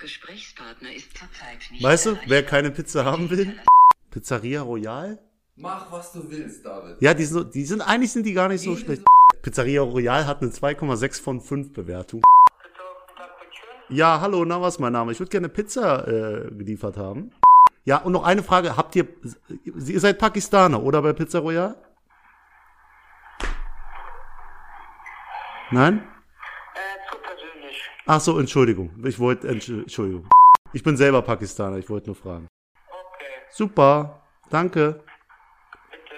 Gesprächspartner ist zurzeit nicht Weißt du, wer keine Pizza haben will? Pizzeria Royal? Mach, was du willst, David. Ja, die sind, die sind eigentlich sind die gar nicht so schlecht. Pizzeria Royal hat eine 2,6 von 5 Bewertung. Ja, hallo, na was mein Name? Ich würde gerne Pizza äh, geliefert haben. Ja, und noch eine Frage, habt ihr ihr seid Pakistaner oder bei Pizza Royal? Nein? Ach so, Entschuldigung. Ich wollte Entsch- Entschuldigung. Ich bin selber Pakistaner, ich wollte nur fragen. Okay, Super. Danke. bitte,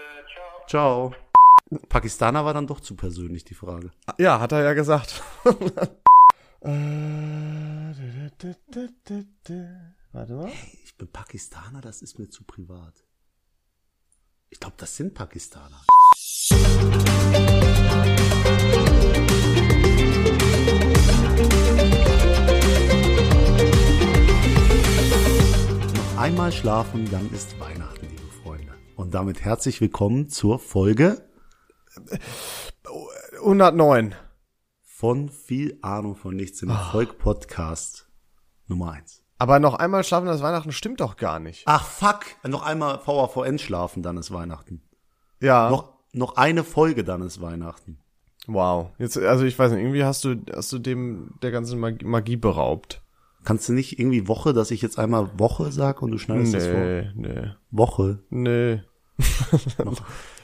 ciao. Ciao. Pakistaner war dann doch zu persönlich, die Frage. Ja, hat er ja gesagt. Warte mal. Ich bin Pakistaner, das ist mir zu privat. Ich glaube, das sind Pakistaner. Noch einmal schlafen, dann ist Weihnachten, liebe Freunde. Und damit herzlich willkommen zur Folge 109. von viel Ahnung von nichts im Erfolg Podcast Nummer eins. Aber noch einmal schlafen das Weihnachten stimmt doch gar nicht. Ach fuck, noch einmal VAVN schlafen, dann ist Weihnachten. Ja. Noch, noch eine Folge, dann ist Weihnachten. Wow. Jetzt, also ich weiß nicht, irgendwie hast du, hast du dem der ganzen Magie beraubt. Kannst du nicht irgendwie Woche, dass ich jetzt einmal Woche sag und du schneidest das vor? Nee, nee, Woche. nee.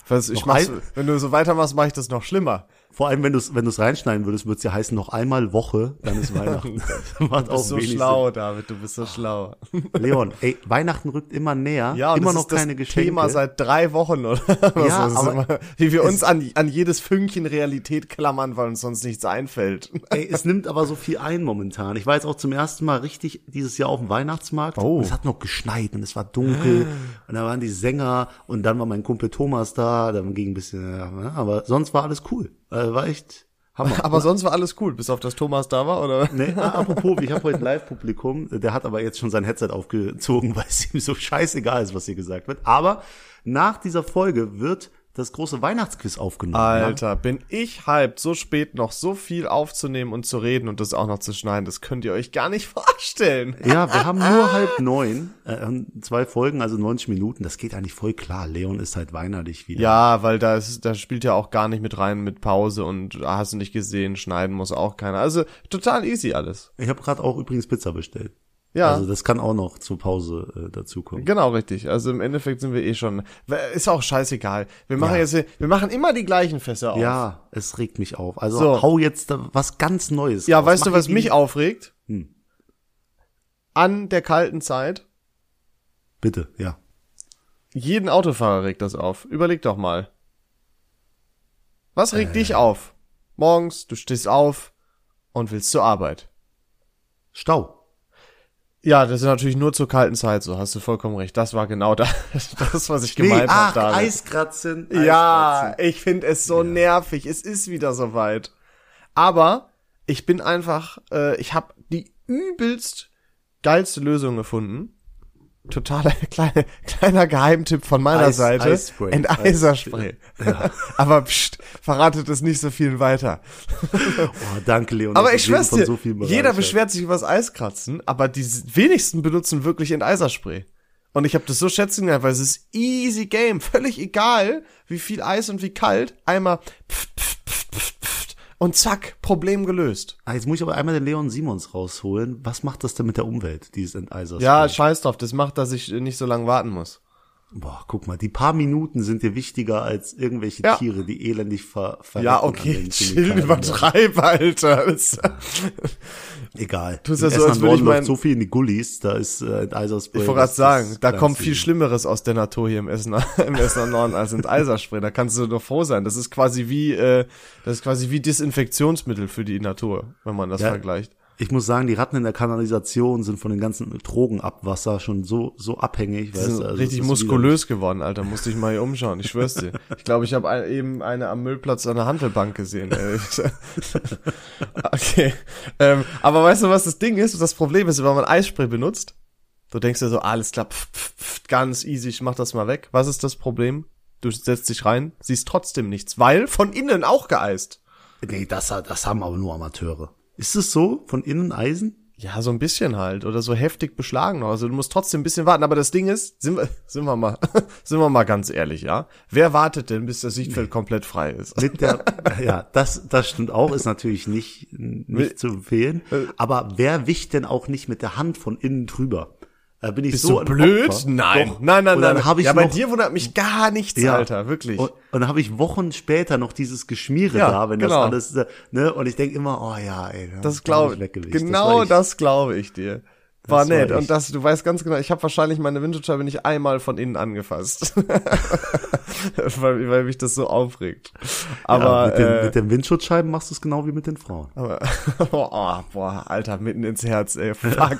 Was, ich noch mach's, ein- wenn du so weitermachst, mache ich das noch schlimmer. Vor allem, wenn du es wenn du's reinschneiden würdest, würde es ja heißen, noch einmal Woche, dann ist Weihnachten. Macht Du bist so schlau, David, du bist so schlau. Sinn. Leon, ey, Weihnachten rückt immer näher. Ja, immer noch keine Geschenke. Thema seit drei Wochen oder. Ja, aber wie wir uns an, an jedes Fünkchen Realität klammern, weil uns sonst nichts einfällt. Ey, es nimmt aber so viel ein momentan. Ich war jetzt auch zum ersten Mal richtig dieses Jahr auf dem Weihnachtsmarkt. Oh. Es hat noch geschneit und es war dunkel. Und da waren die Sänger und dann war mein Kumpel Thomas da. Dann ging ein bisschen, ja, aber sonst war alles cool. Äh, war echt Hammer. Aber sonst war alles cool, bis auf das Thomas da war, oder? Nee, ah, apropos, ich habe heute ein Live-Publikum, der hat aber jetzt schon sein Headset aufgezogen, weil es ihm so scheißegal ist, was hier gesagt wird. Aber nach dieser Folge wird das große Weihnachtsquiz aufgenommen. Alter, bin ich hyped, so spät noch so viel aufzunehmen und zu reden und das auch noch zu schneiden. Das könnt ihr euch gar nicht vorstellen. Ja, wir haben nur halb neun, äh, zwei Folgen, also 90 Minuten. Das geht eigentlich voll klar. Leon ist halt weinerlich wieder. Ja, weil da ist, da spielt ja auch gar nicht mit rein mit Pause und hast du nicht gesehen, schneiden muss auch keiner. Also total easy alles. Ich habe gerade auch übrigens Pizza bestellt. Ja. Also das kann auch noch zur Pause äh, dazukommen. Genau, richtig. Also im Endeffekt sind wir eh schon. Ist auch scheißegal. Wir machen Ja. jetzt, wir machen immer die gleichen Fässer auf. Ja, es regt mich auf. Also So. hau jetzt was ganz Neues. Ja, raus. weißt du, Mach was irgendwie- mich aufregt? Hm. An der kalten Zeit. Bitte, ja. Jeden Autofahrer regt das auf. Überleg doch mal. Was regt dich auf? Morgens, du stehst auf und willst zur Arbeit. Stau. Ja, das ist natürlich nur zur kalten Zeit so, hast du vollkommen recht. Das war genau das, das was ich gemeint nee, habe. damit. Eiskratzen. Ja, Eiskratzen. ich finde es so nervig. Es ist wieder soweit. Aber ich bin einfach, äh, ich habe die übelst geilste Lösung gefunden. Totaler kleine, kleiner Geheimtipp von meiner Eis- Seite. Eisspray. Enteiserspray. Aber pst, verratet es nicht so viel weiter. Oh, danke, Leon. Aber ich schwör's dir, so viel jeder beschwert sich über das Eiskratzen, aber die wenigsten benutzen wirklich Enteiserspray. Und ich habe das so schätzen gelernt, weil es ist easy game, völlig egal, wie viel Eis und wie kalt, einmal pft, pft, und zack, Problem gelöst. Ah, jetzt muss ich aber einmal den Leon Simons rausholen. Was macht das denn mit der Umwelt, dieses Enteiserspray? Ja, scheiß drauf, das macht, dass ich nicht so lange warten muss. Boah, guck mal, die paar Minuten sind dir wichtiger als irgendwelche Ja. Tiere, die elendig ver verrecken Ja, okay, chill, übertreib, Alter. Egal. Tust ja so, als würde ich mein- so viel in die Gullis, da ist äh, Enteiserspray. ich wollte gerade sagen, da kommt viel. Schlimmeres aus der Natur hier im Essener, im Essener Norden als Enteiserspray. Da kannst du doch froh sein. Das ist quasi wie, äh, das ist quasi wie Desinfektionsmittel für die Natur, wenn man das Ja. vergleicht. Ich muss sagen, die Ratten in der Kanalisation sind von den ganzen Drogenabwasser schon so so abhängig. Weißt also richtig muskulös geworden, Alter. Musste ich mal hier umschauen. Ich schwör's dir. Ich glaube, ich habe eben eine am Müllplatz an der Handelbank gesehen. Okay. Ähm, aber weißt du, was das Ding ist? Das Problem ist, wenn man Eisspray benutzt, du denkst dir so, alles klar, pf, pf, pf, ganz easy, ich mach das mal weg. Was ist das Problem? Du setzt dich rein, siehst trotzdem nichts, weil von innen auch geeist. Nee, das, das haben aber nur Amateure. Ist es so? Von innen Eisen? Ja, so ein bisschen halt. Oder so heftig beschlagen. Also du musst trotzdem ein bisschen warten. Aber das Ding ist, sind wir, sind wir mal, sind wir mal ganz ehrlich, ja? Wer wartet denn, bis das Sichtfeld komplett frei ist? Mit der, ja, das, das stimmt auch, ist natürlich nicht, nicht zu empfehlen. Aber wer wischt denn auch nicht mit der Hand von innen drüber? Da bin ich Bist so du blöd? Opfer. Nein. Doch. Nein, nein, Und nein. dann ich ja, bei noch, dir wundert mich gar nichts, Ja. Alter. Wirklich. Und, und dann habe ich Wochen später noch dieses Geschmiere Ja, da, wenn genau. das alles, äh, ne? Und ich denk immer, oh ja, ey, Das glaube ich. Genau ich- das glaube ich dir. War Das war nett. ich. Und das, du weißt ganz genau, ich habe wahrscheinlich meine Windschutzscheibe nicht einmal von innen angefasst. weil, weil mich das so aufregt. Aber, ja, mit, den, äh, mit den Windschutzscheiben machst du es genau wie mit den Frauen. aber oh, boah, Alter, mitten ins Herz, ey, fuck.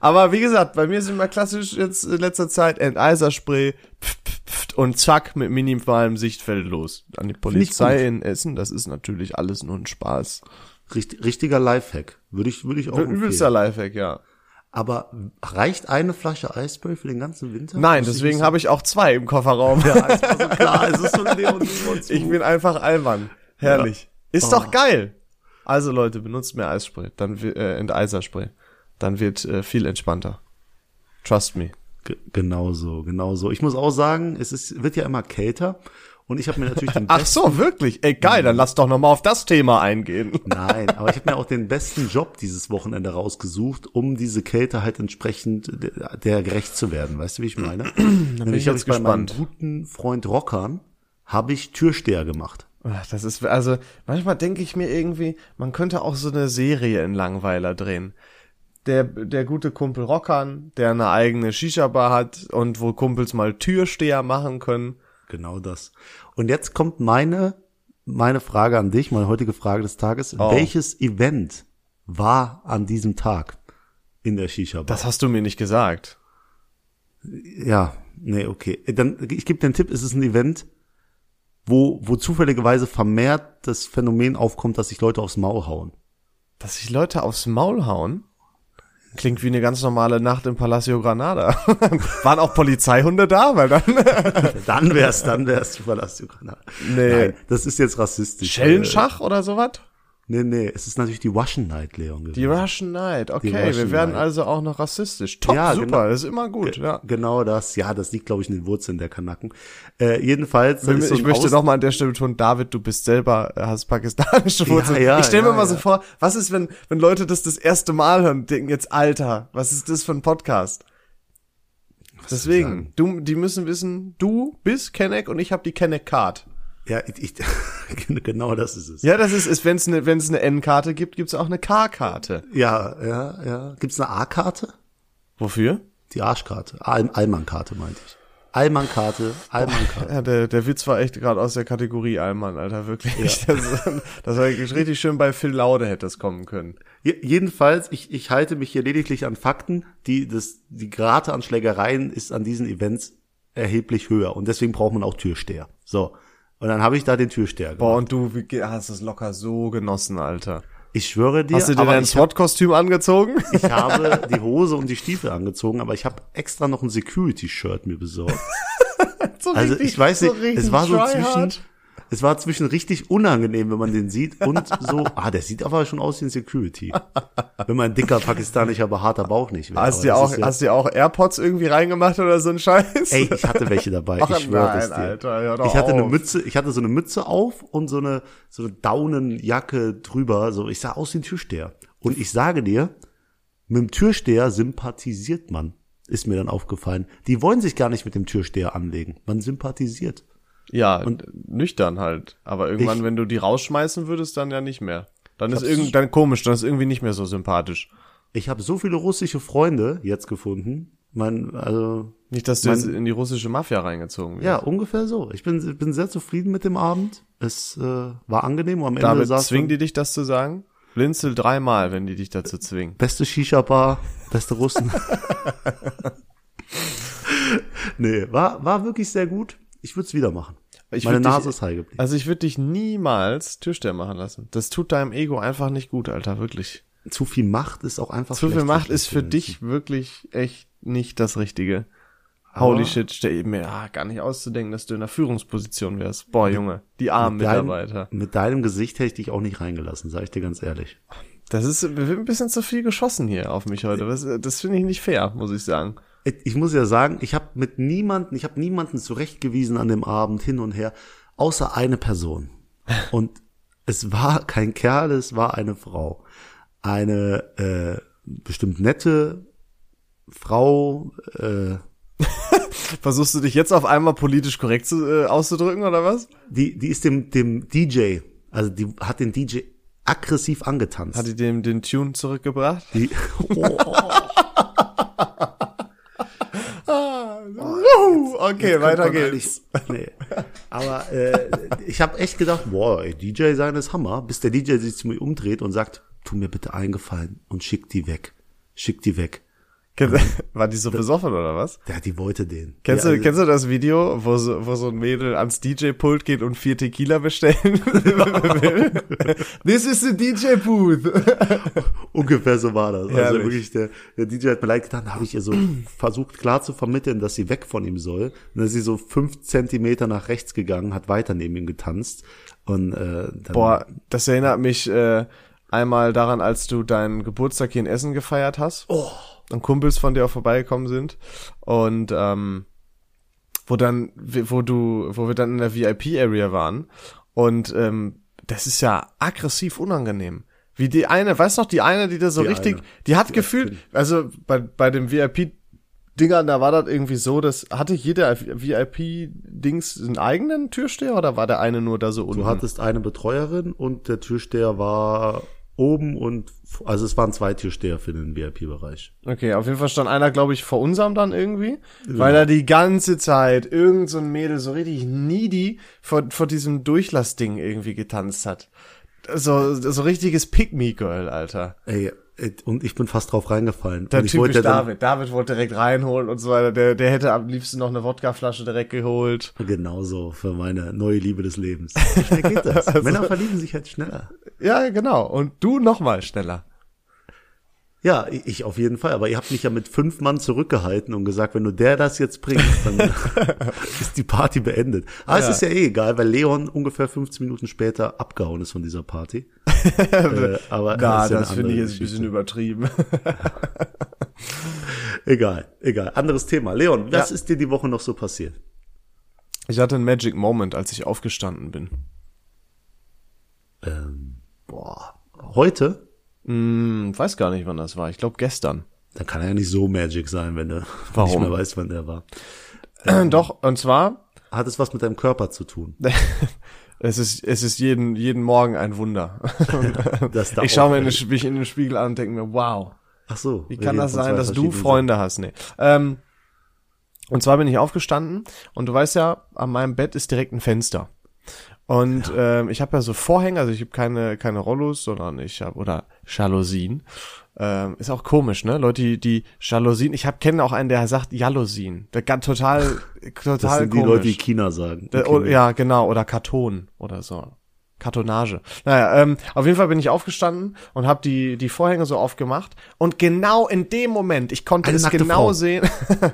aber wie gesagt, bei mir ist immer klassisch jetzt in letzter Zeit Enteiserspray pft, pft, pft, und zack, mit minimalem Sichtfeld los. An die Polizei in Essen, das ist natürlich alles nur ein Spaß. Richt, richtiger Lifehack. Würde ich, würde ich auch Übelster empfehlen. Lifehack, ja. Aber reicht eine Flasche Eisspray für den ganzen Winter? Nein, Muss deswegen habe ich auch zwei im Kofferraum. Ja, es war so klar, es ist so Leon Ich bin einfach Allmann. Herrlich. Ist Oh. doch geil. Also Leute, benutzt mehr Eisspray, dann äh, Enteiserspray. Dann wird äh, viel entspannter. Trust me. G- Genau so, genau so. Ich muss auch sagen, es ist, wird ja immer kälter. Und ich habe mir natürlich den Ach besten, so, wirklich? Ey, geil, dann lass doch noch mal auf das Thema eingehen. nein, aber ich habe mir auch den besten Job dieses Wochenende rausgesucht, um diese Kälte halt entsprechend der, der gerecht zu werden. Weißt du, wie ich meine? Nämlich ich habe jetzt ich bei meinem guten Freund Rockern habe ich Türsteher gemacht. Ach, Das ist, also, manchmal denke ich mir irgendwie, man könnte auch so eine Serie in Langweiler drehen. Der, der gute Kumpel Rockern, der eine eigene Shisha-Bar hat und wo Kumpels mal Türsteher machen können. Genau das. Und jetzt kommt meine, meine Frage an dich, meine heutige Frage des Tages. Oh. Welches Event war an diesem Tag in der Shisha-Bar? Das hast du mir nicht gesagt. Ja, nee, okay. Dann, ich gebe den Tipp, es ist ein Event, wo, wo zufälligerweise vermehrt das Phänomen aufkommt, dass sich Leute aufs Maul hauen. Dass sich Leute aufs Maul hauen? Klingt wie eine ganz normale Nacht im Palacio Granada. Waren auch Polizeihunde da? Weil dann Dann wär's, dann wär's Palacio Granada. Nee. Nein, das ist jetzt rassistisch. Schellenschach oder sowas? Nee, nee, es ist natürlich die Russian Night, Leon. Die gewesen. Russian Night, okay. Russian wir werden Night. also auch noch rassistisch. Top, Ja, super, genau. das ist immer gut, ja. Genau das, ja, das liegt, glaube ich, in den Wurzeln der Kanaken. Äh, jedenfalls, Ich so ein möchte nochmal an der Stelle betonen, David, du bist selber, äh, hast pakistanische Wurzeln. ja, ich stelle mir ja, mal so ja. vor, was ist, wenn, wenn Leute das das erste Mal hören und denken jetzt, Alter, was ist das für ein Podcast? Deswegen, du, die müssen wissen, du bist Kenneck und ich habe die Kenneck Card. Ja, ich, ich, genau das ist es. Ja, das ist, ist wenn es eine, wenn es eine N-Karte gibt, gibt's auch eine K-Karte. ja, ja. ja. Gibt's eine A-Karte? Wofür? Die Arschkarte. Al Allmann-Karte meinte ich. Allmann-Karte, Allmann-Karte. Ja, der, der Witz war echt gerade aus der Kategorie Allmann, Alter, wirklich. Das, das war richtig schön bei Phil Laude hätte das kommen können. Je- Jedenfalls, ich, ich halte mich hier lediglich an Fakten. Die, das, die Rate an Schlägereien ist an diesen Events erheblich höher. Und deswegen braucht man auch Türsteher. So. Und dann habe ich da den Türsteher Boah, und du hast es locker so genossen, Alter. Ich schwöre dir, Hast du dir dein SWAT-Kostüm angezogen? ich habe die Hose und die Stiefel angezogen, aber ich habe extra noch ein Security-Shirt mir besorgt. so Also richtig- ich weiß nicht, es war so zwischen, es war zwischen richtig unangenehm, wenn man den sieht und so, ah, der sieht aber schon aus wie ein Security. wenn man ein dicker pakistanischer, aber harter Bauch nicht wäre. Hast du auch, ja- hast du auch AirPods irgendwie reingemacht oder so ein Scheiß? Ey, ich hatte welche dabei, Ach, ich schwöre es dir. Alter, ich hatte eine auf. Mütze, ich hatte so eine Mütze auf und so eine so eine Daunenjacke drüber, so ich sah aus wie ein Türsteher. Und ich sage dir, mit dem Türsteher sympathisiert man, ist mir dann aufgefallen. Die wollen sich gar nicht mit dem Türsteher anlegen. Man sympathisiert. Ja, und nüchtern halt. Aber irgendwann, Ich- wenn du die rausschmeißen würdest, dann ja nicht mehr. Dann ist hab's- irgend, dann komisch, dann ist irgendwie nicht mehr so sympathisch. Ich habe so viele russische Freunde jetzt gefunden. Mein, also Nicht, dass du Mein- jetzt in die russische Mafia reingezogen wirst. ja, ungefähr so. Ich bin, bin sehr zufrieden mit dem Abend. Es äh, war angenehm. Und am Ende David, saß zwingen die dich das zu sagen? Blinzel dreimal, wenn die dich dazu zwingen. Beste Shisha-Bar, beste Russen. nee, war, war wirklich sehr gut. Ich würde es wieder machen. Ich Meine würd dich- Nase ist high geblieben. Also ich würde dich niemals Türsteher machen lassen. Das tut deinem Ego einfach nicht gut, Alter, wirklich. Zu viel Macht ist auch einfach Zu viel Macht ist für dich wirklich echt nicht das Richtige. Holy shit, stell mir ah, gar nicht auszudenken, dass du in einer Führungsposition wärst. Boah, Junge, die armen Mit deinem- Mitarbeiter. Mit deinem Gesicht hätte ich dich auch nicht reingelassen, sage ich dir ganz ehrlich. Das ist ein bisschen zu viel geschossen hier auf mich heute. Das, das finde ich nicht fair, muss ich sagen. Ich muss ja sagen, ich habe mit niemanden, ich habe niemanden zurechtgewiesen an dem Abend hin und her, außer eine Person. Und es war kein Kerl, es war eine Frau. Eine äh, bestimmt nette Frau, äh, Versuchst du dich jetzt auf einmal politisch korrekt zu, äh, auszudrücken oder was? die, die ist dem, dem DJ, also die hat den DJ aggressiv angetanzt. Hat die dem den Tune zurückgebracht? die, oh, Uh, okay, weiter geht's. Nee. Aber äh, ich habe echt gedacht, boah, ey, DJ sein ist Hammer, bis der DJ sich zu mir umdreht und sagt, tu mir bitte einen Gefallen und schick die weg. Schick die weg. War die so besoffen oder was? Der die wollte den. Kennst, ja, du, also- kennst du das Video, wo so, wo so ein Mädel ans DJ-Pult geht und vier Tequila bestellen will? This is the DJ-Booth. Ungefähr so war das. Also Herrlich. wirklich, der, der DJ hat mir leid getan, da habe ich ihr so versucht klar zu vermitteln, dass sie weg von ihm soll. Und dann ist sie so fünf Zentimeter nach rechts gegangen, hat weiter neben ihm getanzt. Und äh, dann, Boah, das erinnert mich äh, einmal daran, als du deinen Geburtstag hier in Essen gefeiert hast. Oh. Und Kumpels von dir auch vorbeigekommen sind. Und ähm, wo dann, wo du, wo wir dann in der VIP-Area waren. Und ähm, das ist ja aggressiv unangenehm. Wie die eine, weißt du noch, die eine, die da so Die richtig, eine. die hat gefühlt, also bei, bei dem VIP-Dingern, da war das irgendwie so, dass hatte jeder VIP-Dings einen eigenen Türsteher oder war der eine nur da so unten? Du hattest eine Betreuerin und der Türsteher war oben und also es waren zwei Türsteher für den VIP-Bereich. Okay, auf jeden Fall stand einer, glaube ich, vor unserem dann irgendwie, weil er die ganze Zeit irgend so ein Mädel so richtig needy vor, vor diesem Durchlassding irgendwie getanzt hat. So, so richtiges Pick-Me-Girl, Alter. Ey, ey, und ich bin fast drauf reingefallen. Der und ich typisch David. David wollte direkt reinholen und so weiter. Der, der hätte am liebsten noch eine Wodkaflasche direkt geholt. Genauso für meine neue Liebe des Lebens. Wie schnell geht das? Also Männer verlieben sich halt schneller. Ja, genau. Und du noch mal schneller. Ja, ich auf jeden Fall. Aber ihr habt mich ja mit fünf Mann zurückgehalten und gesagt, wenn du der das jetzt bringst, dann ist die Party beendet. Aber es ist ja eh egal, weil Leon ungefähr 15 Minuten später abgehauen ist von dieser Party. äh, aber Na, ja das finde ich jetzt ein bisschen übertrieben. Egal, egal. Anderes Thema. Leon, was Ja. ist dir die Woche noch so passiert? Ich hatte einen Magic Moment, als ich aufgestanden bin. Ähm, boah, heute? Hm, weiß gar nicht, wann das war. Ich glaube gestern. Dann kann er ja nicht so Magic sein, wenn du Warum? nicht mehr weißt, wann der war. Doch, und zwar Hat es was mit deinem Körper zu tun? Es ist, es ist jeden, jeden Morgen ein Wunder. Ich schaue mir in den, mich in den Spiegel an und denke mir, wow, Ach so. wie kann das sein, dass du Freunde hast? Nee. Ähm, und zwar bin ich aufgestanden und du weißt ja, an meinem Bett ist direkt ein Fenster. Und ähm, ich habe ja so Vorhänge, also ich habe keine keine Rollos, sondern ich habe oder Jalousien. Ähm, ist auch komisch, ne? Leute, die, die Jalousien, ich hab kenne auch einen, der sagt Jalousien. Der kann total total Das sind die komisch. Leute, die China sagen. Der, oh, ja, genau, oder Karton oder so. Kartonage. Naja, ähm, auf jeden Fall bin ich aufgestanden und habe die, die Vorhänge so aufgemacht. Und genau in dem Moment, ich konnte Eine es genau Frau. sehen,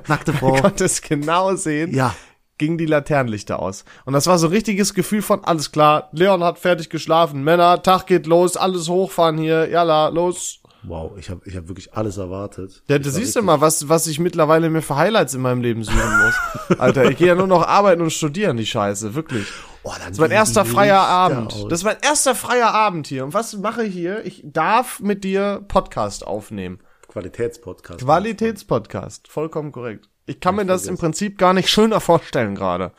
Nackte ich Frau. konnte es genau sehen, Ja. Gingen die Laternenlichter aus. Und das war so ein richtiges Gefühl von, alles klar, Leon hat fertig geschlafen, Männer, Tag geht los, alles hochfahren hier, jalla, los. Wow, ich habe ich hab wirklich alles erwartet. Ja, du siehst du richtig- mal, was, was ich mittlerweile mir für Highlights in meinem Leben suchen muss. Alter, ich gehe ja nur noch arbeiten und studieren, die Scheiße, wirklich. Oh, Das ist mein erster freier Abend. aus. Das ist mein erster freier Abend hier. Und was mache ich hier? Ich darf mit dir Podcast aufnehmen. Qualitätspodcast. Qualitätspodcast. Vollkommen korrekt. Ich kann mir das im Prinzip gar nicht schöner vorstellen gerade.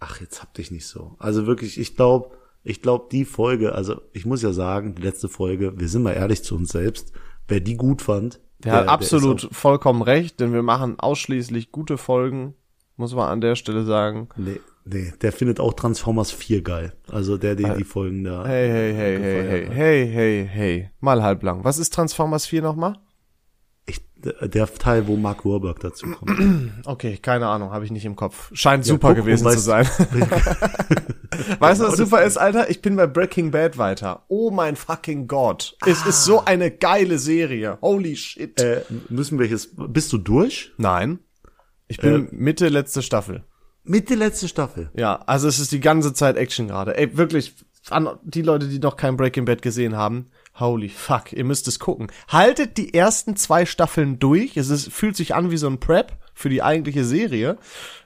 Ach, jetzt hab dich nicht so. Also wirklich, ich glaube, ich glaube, die Folge, also ich muss ja sagen, die letzte Folge, wir sind mal ehrlich zu uns selbst, wer die gut fand, Der hat ist absolut auch- vollkommen recht, denn wir machen ausschließlich gute Folgen. Muss man an der Stelle sagen. nee, nee, der findet auch Transformers 4 geil. Also der, die die Folgen da. Hey, hey, hey, hey, hey, hey, hey, hey. Mal halblang. Was ist Transformers 4 nochmal? Der Teil, wo Mark Warburg dazu kommt. Okay, keine Ahnung, habe ich nicht im Kopf. Scheint super guck, gewesen zu sein. weißt du, was super ist, Alter? Ich bin bei Breaking Bad weiter. Oh mein fucking Gott. Es ist so eine geile Serie. Holy shit. äh, müssen wir jetzt, bist du durch? Nein. Ich bin Mitte letzte Staffel. Mitte letzte Staffel. Ja, also es ist die ganze Zeit Action gerade. Ey, wirklich, an die Leute, die noch kein Breaking Bad gesehen haben, Holy fuck, ihr müsst es gucken. Haltet die ersten zwei Staffeln durch. Es ist, fühlt sich an wie so ein Prep für die eigentliche Serie.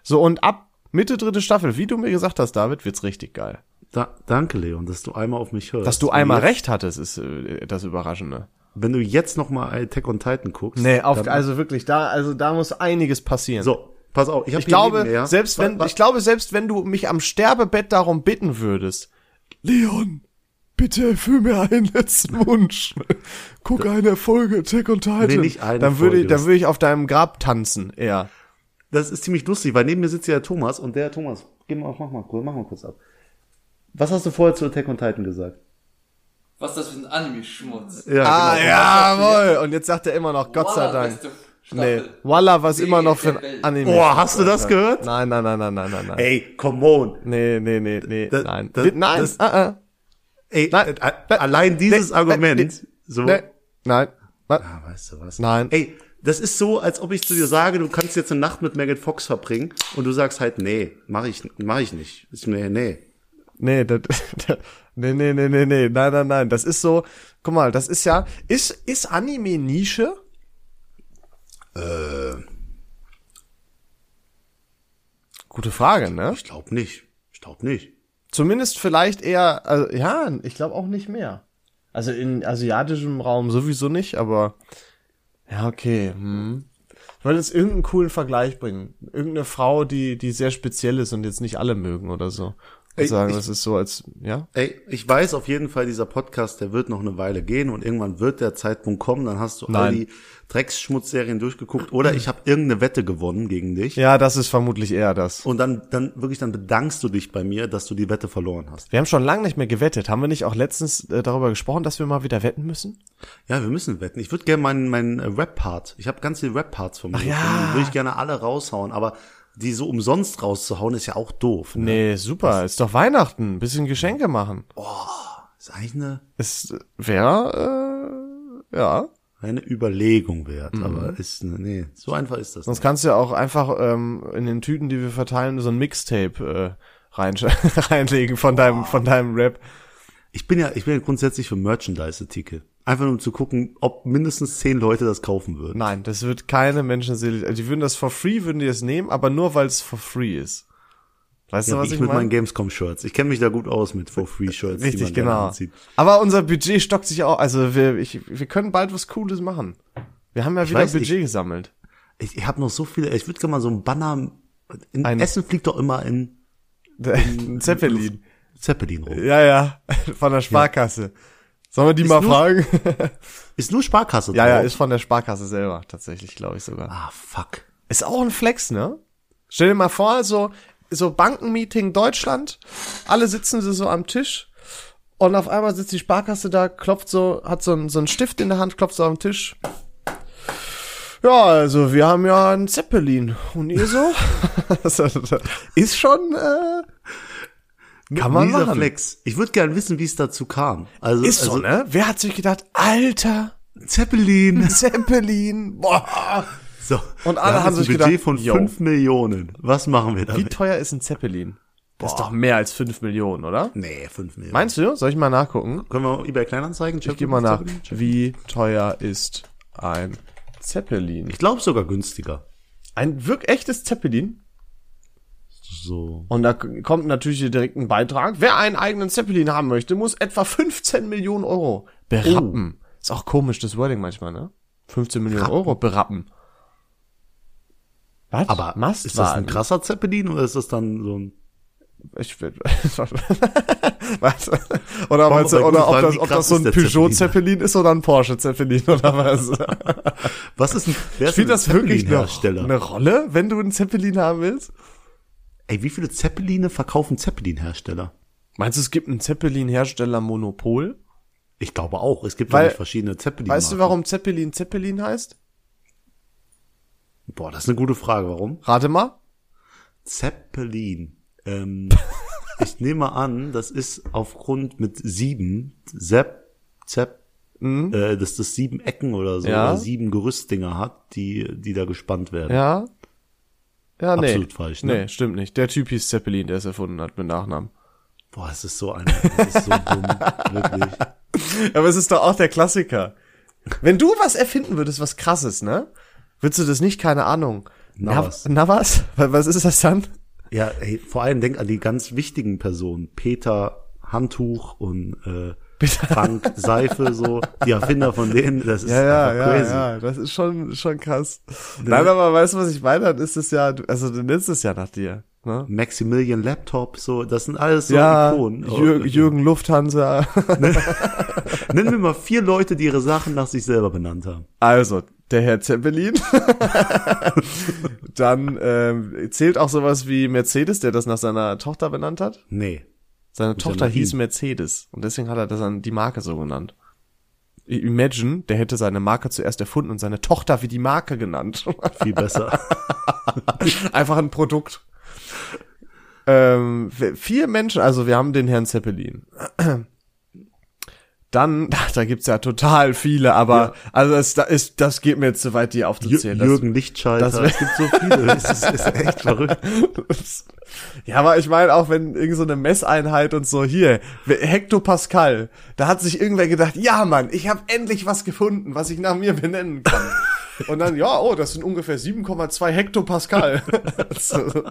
So, und ab Mitte dritte Staffel, wie du mir gesagt hast, David, wird's richtig geil. Da, danke, Leon, dass du einmal auf mich hörst. Dass du einmal jetzt, recht hattest, ist äh, das Überraschende. Wenn du jetzt noch mal Attack on Titan guckst. Nee, auf, dann- also wirklich, da, also da muss einiges passieren. So, pass auf. Ich, hab ich glaube, selbst wenn, Wa- wa- ich glaube, selbst wenn du mich am Sterbebett darum bitten würdest, Leon, bitte erfüll mir einen letzten Wunsch. Guck eine Folge Attack on Titan. Nee, nicht eine dann würde, ich- Folge. dann würde ich auf deinem Grab tanzen, eher. Das ist ziemlich lustig, weil neben mir sitzt ja der Thomas und der Thomas, geh mal, mach mal kurz, mach mal kurz ab. Was hast du vorher zu Attack on Titan gesagt? Was ist das für ein Anime-Schmutz? Ja, Ah, genau. jawohl. Und jetzt sagt er immer noch, Gott sei Dank. Nee. Walla, was immer noch für ein. Anime. Boah, hast du das gehört? Nein, nein, nein, nein, nein, nein, nein. Ey, come on. Nee, nee, nee, nee, nein. nein, das- ah, ah. Ey, Nein. äh, äh, allein dieses Nee, Argument, nee, so. Nee, nein. Was? Ah, weißt du was? Nein. Ey, das ist so, als ob ich zu dir sage, du kannst jetzt eine Nacht mit Megan Fox verbringen und du sagst halt, nee, mach ich, mach ich nicht. Ist mir, nee. Nee, das, nee, nee, nee, nee, nee, nein, nein, nein. Das ist so, guck mal, das ist ja, ist, ist Anime Nische? Äh. Gute Frage, ne? Ich glaub nicht. Ich glaub nicht. Zumindest vielleicht eher, also, ja, ich glaube auch nicht mehr. Also in asiatischem Raum sowieso nicht, aber ja, okay. Hm. Ich wollte jetzt irgendeinen coolen Vergleich bringen. Irgendeine Frau, die, die sehr speziell ist und jetzt nicht alle mögen oder so. Ey, sagen, ich- das ist so als, ja? Ey, ich weiß auf jeden Fall, dieser Podcast, der wird noch eine Weile gehen und irgendwann wird der Zeitpunkt kommen, dann hast du all Nein. die Drecksschmutzserien durchgeguckt oder ich habe irgendeine Wette gewonnen gegen dich Ja, das ist vermutlich eher das. und dann dann wirklich dann bedankst du dich bei mir, dass du die Wette verloren hast. Wir haben schon lange nicht mehr gewettet. Haben wir nicht auch letztens äh, darüber gesprochen, dass wir mal wieder wetten müssen? Ja, wir müssen wetten. Ich würde gerne meinen meinen äh, Rap-Part. Ich habe ganz viele Rap-Parts von mir. ja. würde ich gerne alle raushauen, aber die so umsonst rauszuhauen ist ja auch doof. Ne? Nee, super. Ist doch Weihnachten. Bisschen Geschenke machen. Ist eigentlich eine, Es wäre, äh, ja. eine Überlegung wert, aber ist eine, nee, so einfach ist das. Sonst nicht. kannst du ja auch einfach ähm, in den Tüten, die wir verteilen, so ein Mixtape äh, rein, reinlegen von deinem, von deinem Rap. Ich bin ja, ich bin ja grundsätzlich für Merchandise-Artikel. Einfach nur um zu gucken, ob mindestens zehn Leute das kaufen würden. Nein, das wird keine Menschenseele. also Die würden das for free, würden die es nehmen, aber nur weil es for free ist. Weißt Ja, du, was ich, ich, mit meinen meine? Gamescom-Shirts. Ich kenne mich da gut aus mit For-Free-Shirts. die Richtig, man gerne genau. Aber unser Budget stockt sich auch. Also wir, ich, wir können bald was Cooles machen. Wir haben ja wieder weiß Budget nicht. gesammelt. Ich, ich habe noch so viele, ich würde gerne mal so ein Banner, in Ein- Essen fliegt doch immer in Ein Zeppelin. Zeppelin rum. Ja, ja, von der Sparkasse. Sollen wir die Ist mal nur- fragen? Ist nur Sparkasse ja, ja, drauf? ist von der Sparkasse selber, tatsächlich, glaube ich sogar. Ah, fuck. Ist auch ein Flex, ne? Stell dir mal vor, so, so Bankenmeeting Deutschland, alle sitzen sie so am Tisch und auf einmal sitzt die Sparkasse da, klopft so, hat so ein, so einen Stift in der Hand, klopft so den Tisch. Ja, also wir haben ja einen Zeppelin. Und ihr so? ist schon, äh, kann man machen. Flex. Ich würde gerne wissen, wie es dazu kam. Also, Ist also, so, ne? Wer hat sich gedacht, Alter, Zeppelin. Zeppelin, boah. So. Und alle haben sich ein Budget gedacht, von yo. 5 Millionen. Was machen wir Wie damit? teuer ist ein Zeppelin? Das ist doch mehr als 5 Millionen, oder? Nee, 5 Millionen. Meinst du? Soll ich mal nachgucken? Können wir eBay Kleinanzeigen Ich geh mal nach. Wie teuer ist ein Zeppelin? Ich glaube sogar günstiger. Ein wirklich echtes Zeppelin? So. Und da kommt natürlich hier direkt ein Beitrag. Wer einen eigenen Zeppelin haben möchte, muss etwa 15 Millionen Euro berappen. Ist auch komisch, das Wording manchmal, ne? 15 Millionen Euro berappen. Was? Aber ist das ein krasser Zeppelin oder ist das dann so ein Ich will, was? Oder meinst du, oder ob das, ob das so ein der Peugeot Zeppelin? Zeppelin ist oder ein Porsche Zeppelin oder was? Was ist ein wer ist Spielt denn das ein wirklich eine, eine Rolle, wenn du einen Zeppelin haben willst? Ey, wie viele Zeppeline verkaufen Zeppelin-Hersteller? Meinst du, es gibt einen Zeppelin-Hersteller Monopol? Ich glaube auch. Es gibt Weil- ja verschiedene Zeppelin. Weißt du, warum Zeppelin Zeppelin heißt? Boah, das ist eine gute Frage. Warum? Rate mal. Zeppelin. Ähm, ich nehme an, das ist aufgrund mit sieben, Zepp, Zepp, äh, dass das sieben Ecken oder so, Mhm. Ja. oder sieben Gerüstdinger hat, die, die da gespannt werden. Ja? Ja, nee. Absolut falsch, ne? Nee, stimmt nicht. Der Typ hieß Zeppelin, der es erfunden hat mit Nachnamen. Boah, es ist so ein, das ist so dumm, wirklich. Aber es ist doch auch der Klassiker. Wenn du was erfinden würdest, was krasses, ne? Würdest du das nicht, keine Ahnung. Navas. Na, Navas? Was was ist das dann? Ja, ey, vor allem denk an die ganz wichtigen Personen. Peter Handtuch und äh, Frank Seife, so, die Erfinder von denen, das ist Ja, ja, einfach ja, crazy. ja, das ist schon, schon krass. Nein, aber weißt du, was ich meine? Dann ist es ja, also du nennst es ja nach dir, ne? Maximilian Laptop, so, das sind alles so Ja, Ikonen. Oh, Jür Jürgen Lufthansa. Nenn mir mal vier Leute, die ihre Sachen nach sich selber benannt haben. Also, der Herr Zeppelin. Dann ähm, zählt auch sowas wie Mercedes, der das nach seiner Tochter benannt hat. Nee. Seine Tochter hieß ihm. Mercedes und deswegen hat er das an die Marke so genannt. Imagine, der hätte seine Marke zuerst erfunden und seine Tochter wie die Marke genannt. Viel besser. Einfach ein Produkt. Ähm, vier Menschen, also wir haben den Herrn Zeppelin. Dann, da gibt's ja total viele, aber also das, das ist, das geht mir jetzt zu weit, die aufzuzählen. Jürgen Lichtschalter, das es gibt so viele, es ist, ist echt verrückt. Ja, aber ich meine auch, wenn irgend so eine Messeinheit und so hier, Hektopascal, da hat sich irgendwer gedacht, ja Mann, ich habe endlich was gefunden, was ich nach mir benennen kann. Und dann, ja, oh, das sind ungefähr 7,2 Hektopascal. so,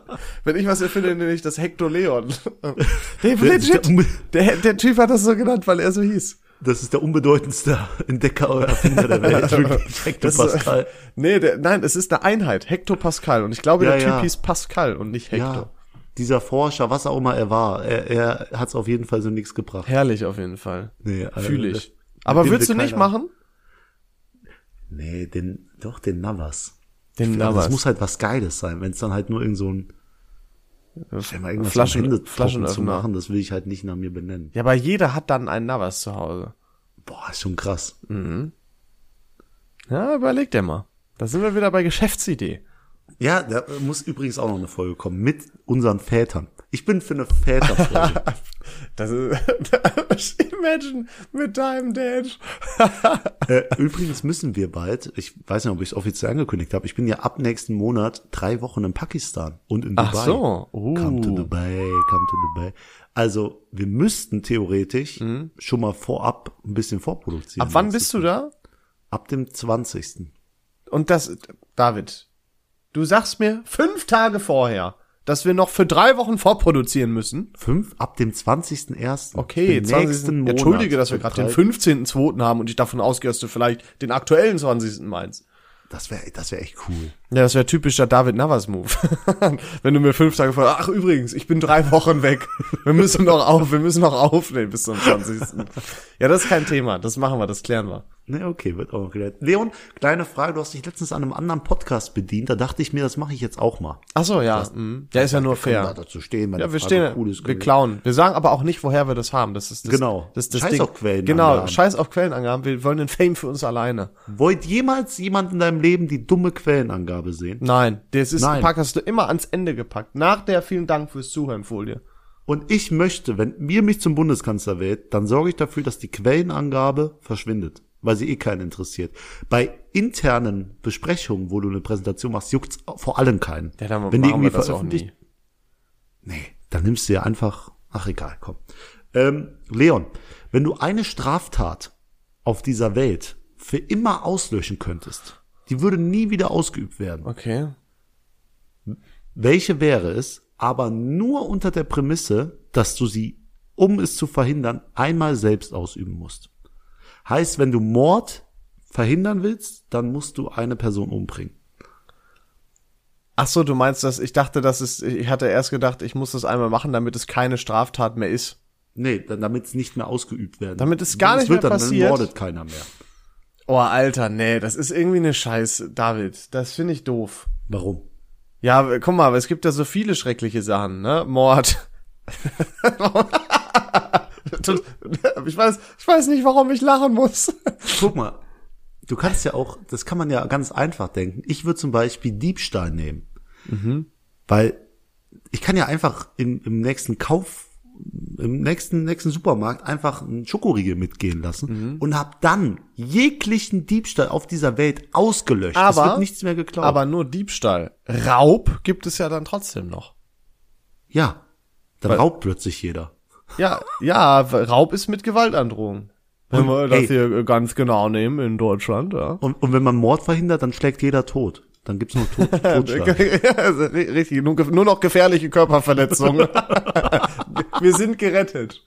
wenn ich was erfinde, nenne ich das Hektoleon. Der, Der- der, der Typ hat das so genannt, weil er so hieß. Das ist der unbedeutendste Entdecker oder Erfinder der Welt. Wirklich, Das Hektopascal. Ist, nee, der, nein, es ist eine Einheit, Hektopascal. Und ich glaube, Ja, der Typ ja. hieß Pascal und nicht Hektor. Ja, dieser Forscher, was auch immer er war, er, er hat es auf jeden Fall so nichts gebracht. Herrlich auf jeden Fall. Nee, äh, Fühle das- ich. Aber würdest du nicht machen? Nee, den, doch, den Navas. Den Navas. Das muss halt was Geiles sein, wenn es dann halt nur irgend so ein Stell mal irgendwas Flaschen- zum Händetrocknen zu machen, das will ich halt nicht nach mir benennen. Ja, aber jeder hat dann einen Navas zu Hause. Boah, ist schon krass. Ja, überleg dir mal. Da sind wir wieder bei Geschäftsidee. Ja, da muss übrigens auch noch eine Folge kommen mit unseren Vätern. Ich bin für eine Väterfolge. Das ist, imagine mit deinem Dad. äh, übrigens müssen wir bald, ich weiß nicht, ob ich es offiziell angekündigt habe, ich bin ja ab nächsten Monat drei Wochen in Pakistan und in Dubai. Ach so. Uh. Come to Dubai, come to Dubai. Also, wir müssten theoretisch schon mal vorab ein bisschen vorproduzieren. Mhm. Ab wann bist du da? Ab dem 20. Und das, David, du sagst mir fünf Tage vorher, dass wir noch für drei Wochen vorproduzieren müssen. Fünf, ab dem 20.01. Okay, Den 20. nächsten Monat. Entschuldige, dass wir gerade den drei- 15.2. haben und ich davon ausgehe, dass du vielleicht den aktuellen 20. meinst. Das wäre das wär echt cool. Ja, das wäre typischer David Navas Move. Wenn du mir fünf Tage vorher, ach übrigens, ich bin drei Wochen weg. Wir müssen noch auf, wir müssen noch aufnehmen bis zum 20. Ja, das ist kein Thema. Das machen wir, das klären wir. Ne, okay, wird auch noch geklärt. Leon, kleine Frage, du hast dich letztens an einem anderen Podcast bedient, da dachte ich mir, das mache ich jetzt auch mal. Ach so, ja. mhm. Ja, ist ja nur Da fair. dazu stehen, meine Ja, wir Frage stehen, cool ist wir klauen. Wir sagen aber auch nicht, woher wir das haben. Das ist das, Genau. Das das Scheiß Ding. auf Quellenangaben. Genau, scheiß auf Quellenangaben. Wir wollen den Fame für uns alleine. Wollt jemals jemand in deinem Leben die dumme Quellenangabe sehen? Nein, das ist Nein. Pack hast du immer ans Ende gepackt. Nach der vielen Dank fürs Zuhören Folie. Und ich möchte, wenn mir mich zum Bundeskanzler wählt, dann sorge ich dafür, dass die Quellenangabe verschwindet, weil sie eh keinen interessiert. Bei internen Besprechungen, wo du eine Präsentation machst, juckt's vor allem keinen. Ja, dann wenn die irgendwie veröffentlicht. Nee, dann nimmst du ja einfach, ach egal, komm. Ähm, Leon, wenn du eine Straftat auf dieser Welt für immer auslöschen könntest, die würde nie wieder ausgeübt werden. Okay. Welche wäre es, aber nur unter der Prämisse, dass du sie, um es zu verhindern, einmal selbst ausüben musst. Heißt, wenn du Mord verhindern willst, dann musst du eine Person umbringen. Ach so, du meinst das, ich dachte, das ist, ich hatte erst gedacht, ich muss das einmal machen, damit es keine Straftat mehr ist. Nee, dann, damit es nicht mehr ausgeübt werden. Damit es gar nicht wird mehr dann, passiert? Dann mordet keiner mehr. Oh, Alter, nee, das ist irgendwie eine Scheiß, David. Das finde ich doof. Warum? Ja, guck mal, es gibt ja so viele schreckliche Sachen, ne? Mord. ich weiß, ich weiß nicht, warum ich lachen muss. Guck mal, du kannst ja auch, das kann man ja ganz einfach denken. Ich würde zum Beispiel Diebstahl nehmen. Weil ich kann ja einfach im, im nächsten Kauf, im nächsten, nächsten Supermarkt einfach einen Schokoriegel mitgehen lassen und hab dann jeglichen Diebstahl auf dieser Welt ausgelöscht. es Aber- wird nichts mehr geklaut. Aber nur Diebstahl. Raub gibt es ja dann trotzdem noch. ja, dann Weil- raubt plötzlich jeder. Ja, ja, Raub ist mit Gewaltandrohung. Wenn wir das ey. hier ganz genau nehmen in Deutschland, ja. Und, und wenn man Mord verhindert, dann schlägt jeder tot. Dann gibt's noch Tod, Totschlag. Also richtig, nur, nur noch gefährliche Körperverletzungen. Wir sind gerettet.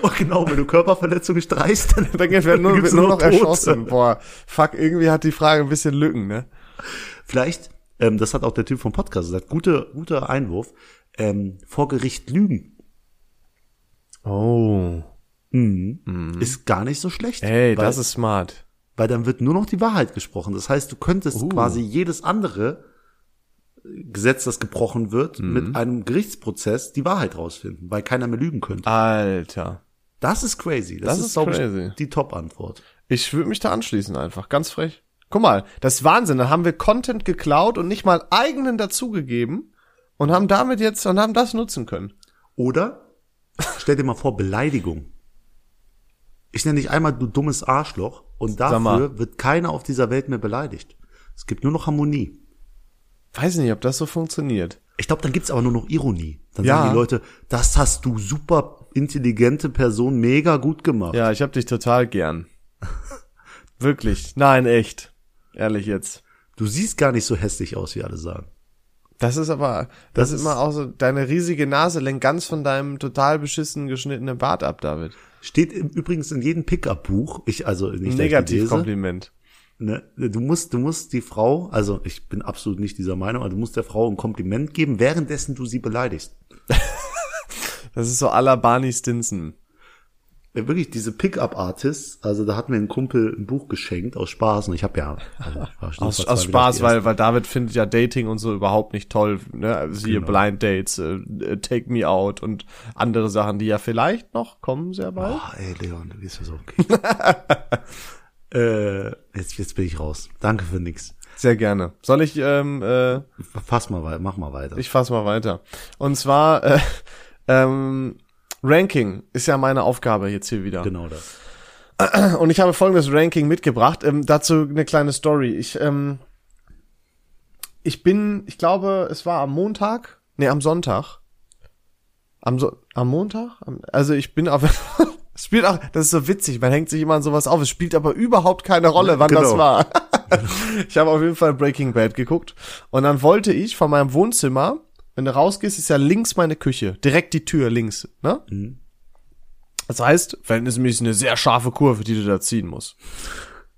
Und genau, wenn du Körperverletzungen streichst, dann, Dann werden nur, gibt's nur noch Tote. erschossen. Boah, fuck, irgendwie hat die Frage ein bisschen Lücken, ne? Vielleicht, ähm, das hat auch der Typ vom Podcast gesagt, gute, guter Einwurf, ähm, vor Gericht lügen Oh. ist gar nicht so schlecht. Ey, weil, das ist smart. weil dann wird nur noch die Wahrheit gesprochen. Das heißt, du könntest Uh. quasi jedes andere Gesetz, das gebrochen wird, Mhm. mit einem Gerichtsprozess die Wahrheit rausfinden, weil keiner mehr lügen könnte. Alter. Das ist crazy. Das, Das ist, ist crazy. ich, die Top-Antwort. Ich würde mich da anschließen einfach. Ganz frech. Guck mal, das ist Wahnsinn. Dann haben wir Content geklaut und nicht mal eigenen dazugegeben und haben damit jetzt und haben das nutzen können. Oder stell dir mal vor, Beleidigung. Ich nenne dich einmal du dummes Arschloch und dafür wird keiner auf dieser Welt mehr beleidigt. Es gibt nur noch Harmonie. Weiß nicht, ob das so funktioniert. Ich glaube, dann gibt's aber nur noch Ironie. Dann Ja. sagen die Leute, das hast du super intelligente Person mega gut gemacht. Ja, ich hab dich total gern. Wirklich. Nein, echt. Ehrlich jetzt. Du siehst gar nicht so hässlich aus, wie alle sagen. Das ist aber, das, Das ist immer auch so, deine riesige Nase lenkt ganz von deinem total beschissen geschnittenen Bart ab, David. Steht im, übrigens in jedem Pickup-Buch, ich also nicht Negativkompliment. ne, du musst, du musst die Frau, also ich bin absolut nicht dieser Meinung, aber du musst der Frau ein Kompliment geben, währenddessen du sie beleidigst. Das ist so la Barney Stinson. Ja, wirklich diese Pickup-Artists, also da hat mir ein Kumpel ein Buch geschenkt aus Spaß und ich habe ja also Aus, aus Spaß, weil, weil David findet ja Dating und so überhaupt nicht toll. Ne? Siehe Genau. Blind Dates, äh, äh, Take Me Out und andere Sachen, die ja vielleicht noch kommen sehr bald. Oh, ey, Leon, du bist ja so okay. äh, jetzt, jetzt bin ich raus. Danke für nix. Sehr gerne. Soll ich, ähm, äh, Fass mal weiter, mach mal weiter. ich fass mal weiter. Und zwar, äh, ähm, Ranking ist ja meine Aufgabe jetzt hier wieder. genau das. Und ich habe folgendes Ranking mitgebracht. Ähm, dazu eine kleine Story. Ich, ähm, ich bin, ich glaube, es war am Montag, nee, am Sonntag. Am, so am Montag? Also ich bin auf, es spielt auch, das ist so witzig, man hängt sich immer an sowas auf. Es spielt aber überhaupt keine Rolle, wann das Genau. war. ich habe auf jeden Fall Breaking Bad geguckt. Und dann wollte ich von meinem Wohnzimmer, wenn du rausgehst, ist ja links meine Küche. Direkt die Tür links, ne? Das heißt, verhältnismäßig eine sehr scharfe Kurve, die du da ziehen musst.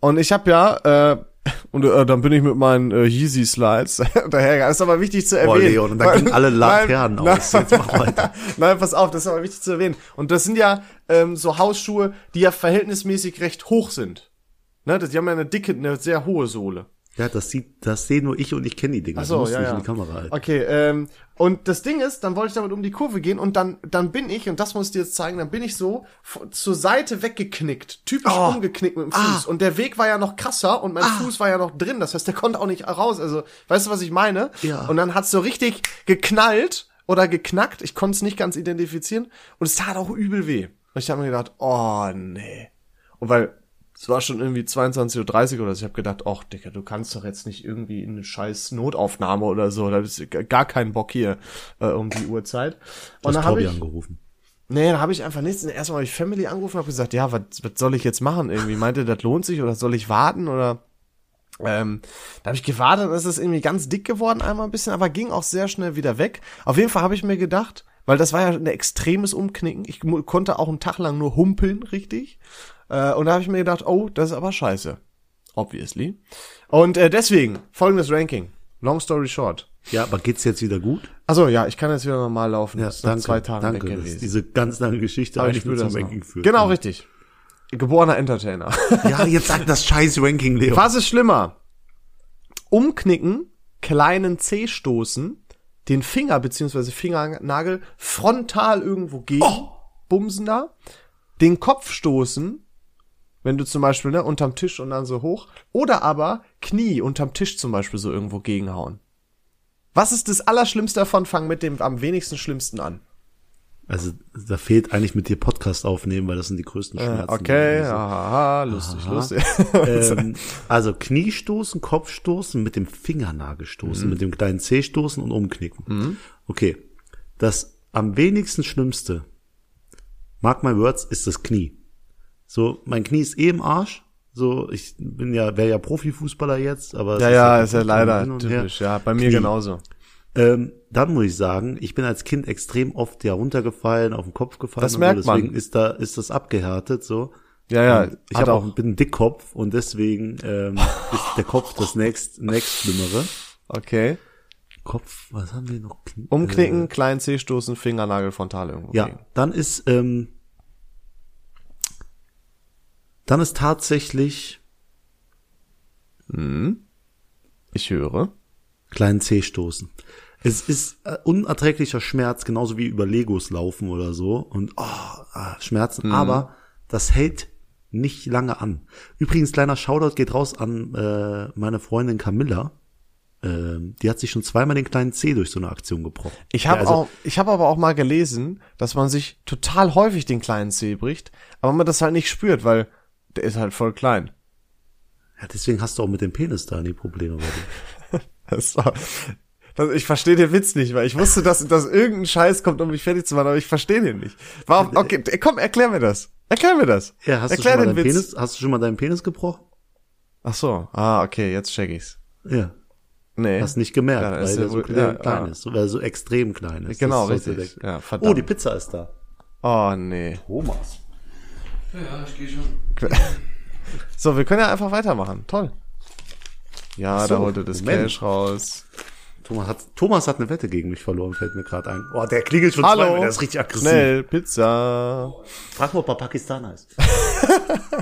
Und ich habe ja, äh, und äh, dann bin ich mit meinen äh, Yeezy Slides dahergegangen. Ist aber wichtig zu Boah, erwähnen. Leon, und da gingen alle Laternen Nein, aus. Jetzt mach weiter. Nein, pass auf, das ist aber wichtig zu erwähnen. Und das sind ja ähm, so Hausschuhe, die ja verhältnismäßig recht hoch sind. Ne, das- die haben ja eine dicke, eine sehr hohe Sohle. Ja, das sieht, das sehen nur ich und ich kenne die Dinger. Ach so, ja, nicht ja. in die Kamera halten. Okay, ähm, und das Ding ist, dann wollte ich damit um die Kurve gehen und dann, dann bin ich, und das muss ich dir jetzt zeigen, dann bin ich so zur Seite weggeknickt, typisch Oh. umgeknickt mit dem Fuß. Und der Weg war ja noch krasser und mein Fuß war ja noch drin, das heißt, der konnte auch nicht raus. Also, weißt du, was ich meine? Ja. Und dann hat's so richtig geknallt oder geknackt, ich konnte es nicht ganz identifizieren und es tat auch übel weh. Und ich habe mir gedacht, oh nee. Und weil es war schon irgendwie 22.30 Uhr oder so. Ich habe gedacht, ach Dicker, du kannst doch jetzt nicht irgendwie in eine scheiß Notaufnahme oder so. Da ist gar kein Bock hier äh, um die Uhrzeit. Und dann habe ich, angerufen. nee, dann habe ich einfach nichts. Erstmal habe ich Family angerufen und habe gesagt, ja, was, was soll ich jetzt machen? Irgendwie meinte, das lohnt sich oder soll ich warten oder ähm, da habe ich gewartet und es ist irgendwie ganz dick geworden einmal ein bisschen, aber ging auch sehr schnell wieder weg. Auf jeden Fall habe ich mir gedacht, weil das war ja ein extremes Umknicken. Ich konnte auch einen Tag lang nur humpeln, richtig. Äh, und da habe ich mir gedacht, oh, das ist aber scheiße. Obviously. Und äh, deswegen, folgendes Ranking. Long story short. Ja, aber geht's jetzt wieder gut? Also ja, ich kann jetzt wieder normal laufen. Ja, Das danke. zwei Tagen danke. weg diese ganz lange Geschichte Aber ich eigentlich nur zum Ranking führt. Genau, richtig. Geborener Entertainer. Ja, jetzt sag das scheiß Ranking, Leo. Was ist schlimmer? Umknicken, kleinen C stoßen, den Finger bzw. Fingernagel frontal irgendwo gegen, bumsen da, den Kopf stoßen, wenn du zum Beispiel ne, unterm Tisch und dann so hoch, oder aber Knie unterm Tisch zum Beispiel so irgendwo gegenhauen. Was ist das Allerschlimmste davon? Fang mit dem am wenigsten Schlimmsten an. Also, da fehlt eigentlich mit dir Podcast aufnehmen, weil das sind die größten Schmerzen. Okay, die ich aha, lustig, Aha. lustig. ähm, Also Kniestoßen, Kopfstoßen, mit dem Fingernagel stoßen, Mhm. mit dem kleinen Zeh stoßen und umknicken. Okay. Das am wenigsten Schlimmste mark my words, ist das Knie. So, mein Knie ist eh im Arsch. So, ich bin ja, wäre ja Profifußballer jetzt, aber Ja, ja, halt ist ja leider typisch. Ja, bei mir Knie. genauso. Ähm, dann muss ich sagen, ich bin als Kind extrem oft ja runtergefallen, auf den Kopf gefallen. Das merkt so, deswegen man. ist da, ist das abgehärtet, so. Ja, ja. Und ich habe auch, bin ein Dickkopf und deswegen ähm, ist der Kopf das nächst, nächst Schlimmere. Okay. Kopf, was haben wir noch? Knie- Umknicken, kleinen C stoßen, Fingernagel frontal irgendwo Ja, gegen. dann ist, ähm, dann ist tatsächlich Ich höre. Kleinen C stoßen. Es ist äh, unerträglicher Schmerz, genauso wie über Legos laufen oder so. Und oh, ah, Schmerzen. Aber das hält nicht lange an. Übrigens, kleiner Shoutout geht raus an äh, meine Freundin Camilla. Ähm, die hat sich schon zweimal den kleinen C durch so eine Aktion gebrochen. Ich habe Ja, also- auch, ich habe aber auch mal gelesen, dass man sich total häufig den kleinen C bricht, aber man das halt nicht spürt, weil der ist halt voll klein. Ja, deswegen hast du auch mit dem Penis da die Probleme. Das war, das, ich verstehe den Witz nicht, weil ich wusste, dass, dass irgendein Scheiß kommt, um mich fertig zu machen, aber ich verstehe den nicht. Warum? Okay, komm, erklär mir das. Erklär mir das. Ja, hast du erklär schon mal den deinen Witz. Penis, hast du schon mal deinen Penis gebrochen? Ach so. Ah, okay, jetzt check ich's. Ja. Nee. Hast nicht gemerkt, Ja, weil der ja so wohl- klein, ja, klein ah. ist, weil er so extrem klein ist. Genau, Das ist so richtig. Ja, verdammt. oh, die Pizza ist da. Oh, nee. Thomas. Ja, ich gehe schon. So, wir können ja einfach weitermachen. Toll. Ja, so, da holt er das Moment. Cash raus. Thomas hat, Thomas hat eine Wette gegen mich verloren, fällt mir gerade ein. Oh, der klingelt schon Hallo. zweimal, der ist richtig aggressiv. Schnell, Pizza. Frag mal, ob er Pakistaner ist.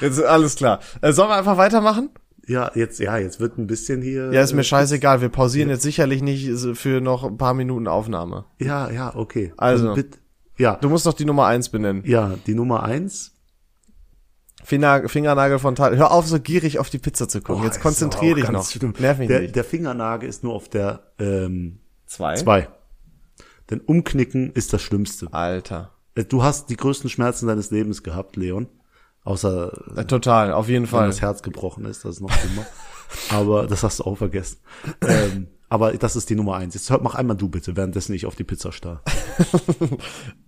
Jetzt alles klar. Äh, sollen wir einfach weitermachen? Ja, jetzt, ja, jetzt wird ein bisschen hier. Ja, ist mir äh, scheißegal. Wir pausieren jetzt sicherlich nicht so für noch ein paar Minuten Aufnahme. Ja, ja, okay. Also. Und bitte, ja, Du musst noch die Nummer eins benennen. ja, die Nummer eins. Finger, Fingernagel von Tal. Hör auf, so gierig auf die Pizza zu gucken. Boah, jetzt das konzentrier ist aber dich noch. schlimm. Nerv mich der, nicht. der Fingernagel ist nur auf der ähm, Zwei. zwei. Denn Umknicken ist das Schlimmste. Alter. Äh, Du hast die größten Schmerzen deines Lebens gehabt, Leon. Außer Äh, total, auf jeden wenn Fall. das Herz gebrochen ist, das ist noch schlimmer. aber das hast du auch vergessen. ähm, aber das ist die Nummer eins. Jetzt hört, mach einmal du bitte, währenddessen ich auf die Pizza starr.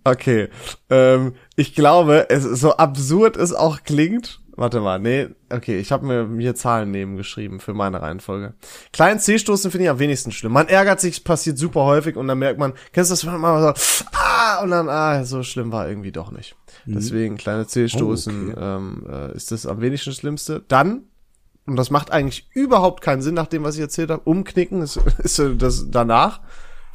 Okay. Ähm, ich glaube, es so absurd es auch klingt. Warte mal, nee, okay, ich habe mir mir Zahlen nebengeschrieben für meine Reihenfolge. Kleinen C-Stoßen finde ich am wenigsten schlimm. Man ärgert sich, passiert super häufig und dann merkt man, kennst du das wenn man mal so, ah, und dann, ah, so schlimm war irgendwie doch nicht. Deswegen kleine C-Stoßen Oh, okay. ähm, äh, ist das am wenigsten Schlimmste. Dann, und das macht eigentlich überhaupt keinen Sinn nach dem, was ich erzählt habe, umknicken ist, ist das danach.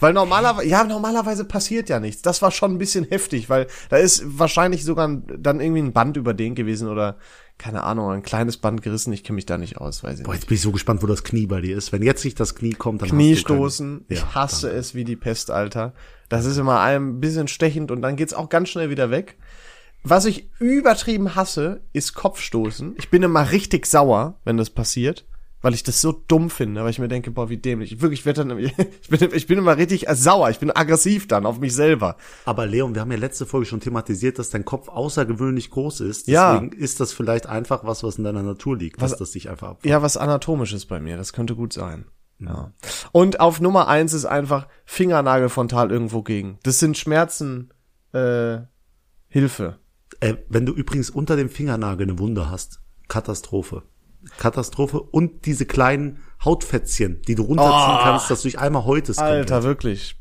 Weil normalerweise, ja, normalerweise passiert ja nichts. Das war schon ein bisschen heftig, weil da ist wahrscheinlich sogar ein, dann irgendwie ein Band überdehnt gewesen oder, keine Ahnung, ein kleines Band gerissen. Ich kenne mich da nicht aus, weiß ich Boah, nicht. jetzt bin ich so gespannt, wo das Knie bei dir ist. Wenn jetzt nicht das Knie kommt, dann Knie stoßen. Ich Ja, hasse dann- es wie die Pest, Alter. Das ist immer ein bisschen stechend und dann geht's auch ganz schnell wieder weg. Was ich übertrieben hasse, ist Kopfstoßen. Ich bin immer richtig sauer, wenn das passiert, weil ich das so dumm finde, weil ich mir denke, boah, wie dämlich. Wirklich, ich, dann, ich, bin, ich bin immer richtig sauer, ich bin aggressiv dann auf mich selber. Aber Leon, wir haben ja letzte Folge schon thematisiert, dass dein Kopf außergewöhnlich groß ist. Ja. Deswegen ist das vielleicht einfach was, was in deiner Natur liegt, dass das dich einfach ab. Ja, was anatomisches bei mir, das könnte gut sein. Ja. Und auf Nummer eins ist einfach Fingernagel frontal irgendwo gegen. Das sind Schmerzen, äh, Hilfe. Äh, wenn du übrigens unter dem Fingernagel eine Wunde hast, Katastrophe. Katastrophe und diese kleinen Hautfätzchen, die du runterziehen Oh. kannst, dass du dich einmal häutest. Alter, komplett. wirklich.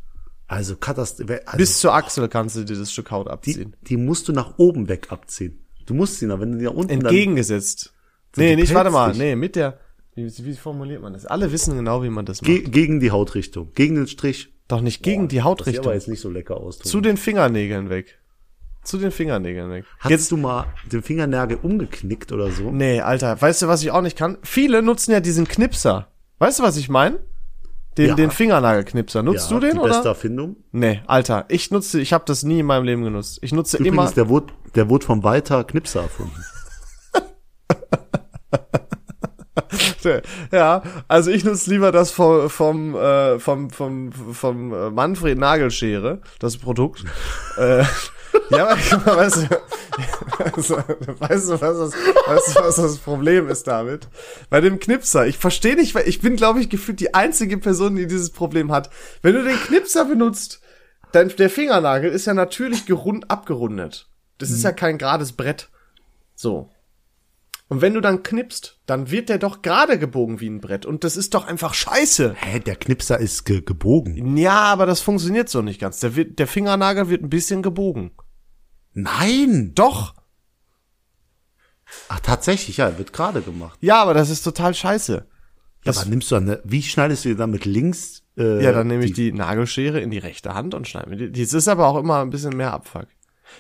Also Katastrophe. Also Bis zur Achsel kannst du dir das Stück Haut die, abziehen. die musst du nach oben weg abziehen. Du musst sie nach, wenn du die nach unten Entgegengesetzt. Sind Nee, die nicht, warte mal. pelzig? Nee, mit der, wie, wie formuliert man das? Alle wissen genau, wie man das dann macht. ge gegen die Hautrichtung, gegen den Strich. Doch nicht gegen die Das sieht aber Hautrichtung. jetzt nicht so lecker aus. Thomas. Zu den Fingernägeln weg. Zu den Fingernägeln weg. Hast du mal den Fingernagel umgeknickt oder so? Nee, Alter, weißt du, was ich auch nicht kann? Viele nutzen ja diesen Knipser. Weißt du, was ich meine? Den, Ja. den Fingernagelknipser. Nutzt Ja, du den, die oder? beste Erfindung. Nee, Alter, ich nutze, ich habe das nie in meinem Leben genutzt. Ich nutze Übrigens, immer. der wurde, der wurde vom Walter Knipser erfunden. Ja, also ich nutze lieber das vom vom äh, vom vom vom äh, Manfred Nagelschere, das Produkt. äh, ja, aber guck mal, weißt du, also, weißt du, was das, weißt du, was das Problem ist damit? Bei dem Knipser, ich verstehe nicht, weil ich bin, glaube ich, gefühlt die einzige Person, die dieses Problem hat. Wenn du den Knipser benutzt, dein, der Fingernagel ist ja natürlich gerund abgerundet. Das ist ja kein gerades Brett. So. Und wenn du dann knippst, dann wird der doch gerade gebogen wie ein Brett. Und das ist doch einfach scheiße. Hä, der Knipser ist ge gebogen. Ja, aber das funktioniert so nicht ganz. Der, wird, der Fingernagel wird ein bisschen gebogen. Nein! Doch. Ach, tatsächlich, ja, wird gerade gemacht. Ja, aber das ist total scheiße. Ja, aber nimmst du dann, eine- wie schneidest du dir dann mit links? Äh, Ja, dann nehme ich die Nagelschere in die rechte Hand und schneide mir die. Das ist aber auch immer ein bisschen mehr Abfuck.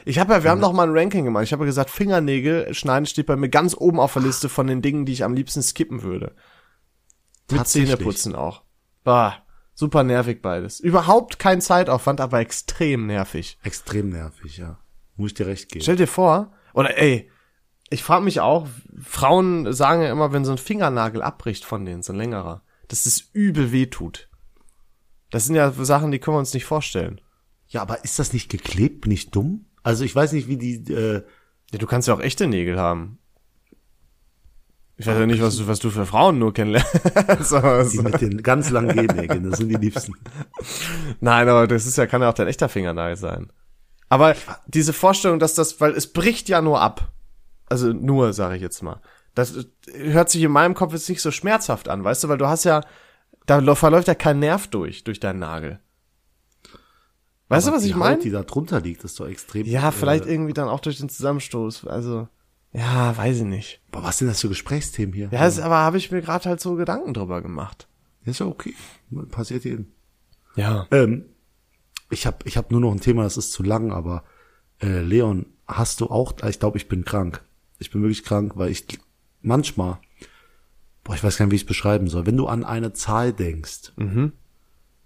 Ich habe ja, wir haben noch mal ein Ranking gemacht. Ich habe ja gesagt, Fingernägel schneiden steht bei mir ganz oben auf der Liste von den Dingen, die ich am liebsten skippen würde. Mit. Zähneputzen auch. Bah, super nervig beides. Überhaupt kein Zeitaufwand, aber extrem nervig. Extrem nervig, ja. Muss ich dir recht geben. Stell dir vor, oder ey, ich frage mich auch, Frauen sagen ja immer, wenn so ein Fingernagel abbricht von denen, so ein längerer, dass es übel weh tut. Das sind ja Sachen, die können wir uns nicht vorstellen. Ja, aber ist das nicht geklebt? Bin ich dumm? Also ich weiß nicht, wie die, äh, Ja, du kannst ja auch echte Nägel haben. Ich weiß ja nicht, was du, was du für Frauen nur kennenlernst. so, die mit den ganz langen Gennägeln, das sind die liebsten. Nein, aber das ist ja, kann ja auch dein echter Fingernagel sein. Aber diese Vorstellung, dass das, weil es bricht ja nur ab. Also nur, sage ich jetzt mal. Das hört sich in meinem Kopf jetzt nicht so schmerzhaft an, weißt du, weil du hast ja, da verläuft ja kein Nerv durch, durch deinen Nagel. Weißt Aber du, was ich meine? die da drunter liegt, ist doch extrem. Ja, vielleicht Äh, irgendwie dann auch durch den Zusammenstoß. Also, ja, weiß ich nicht. boah, was sind das für Gesprächsthemen hier? Ja, aber habe ich mir gerade halt so Gedanken drüber gemacht. ist ja okay. Passiert jedem. Ja. Ähm, ich habe ich hab nur noch ein Thema, das ist zu lang, aber äh, Leon, hast du auch, ich glaube, ich bin krank. Ich bin wirklich krank, weil ich manchmal, boah, ich weiß gar nicht, wie ich es beschreiben soll, wenn du an eine Zahl denkst,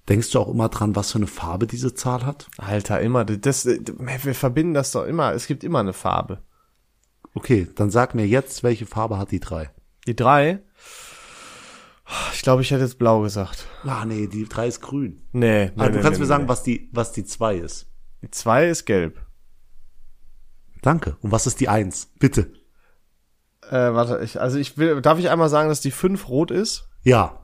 denkst du auch immer dran, was für eine Farbe diese Zahl hat? Alter, immer, das, wir verbinden das doch immer. Es gibt immer eine Farbe. Okay, dann sag mir jetzt, welche Farbe hat die drei? Die drei? Ich glaube, ich hätte jetzt blau gesagt. Ah, nee, die drei ist grün. Nee, nee, Ah, du nee, kannst nee, mir sagen, was die, was die zwei ist. Die zwei ist gelb. Danke. Und was ist die eins? Bitte. Äh, warte, ich, also ich will, darf ich einmal sagen, dass die fünf rot ist? Ja,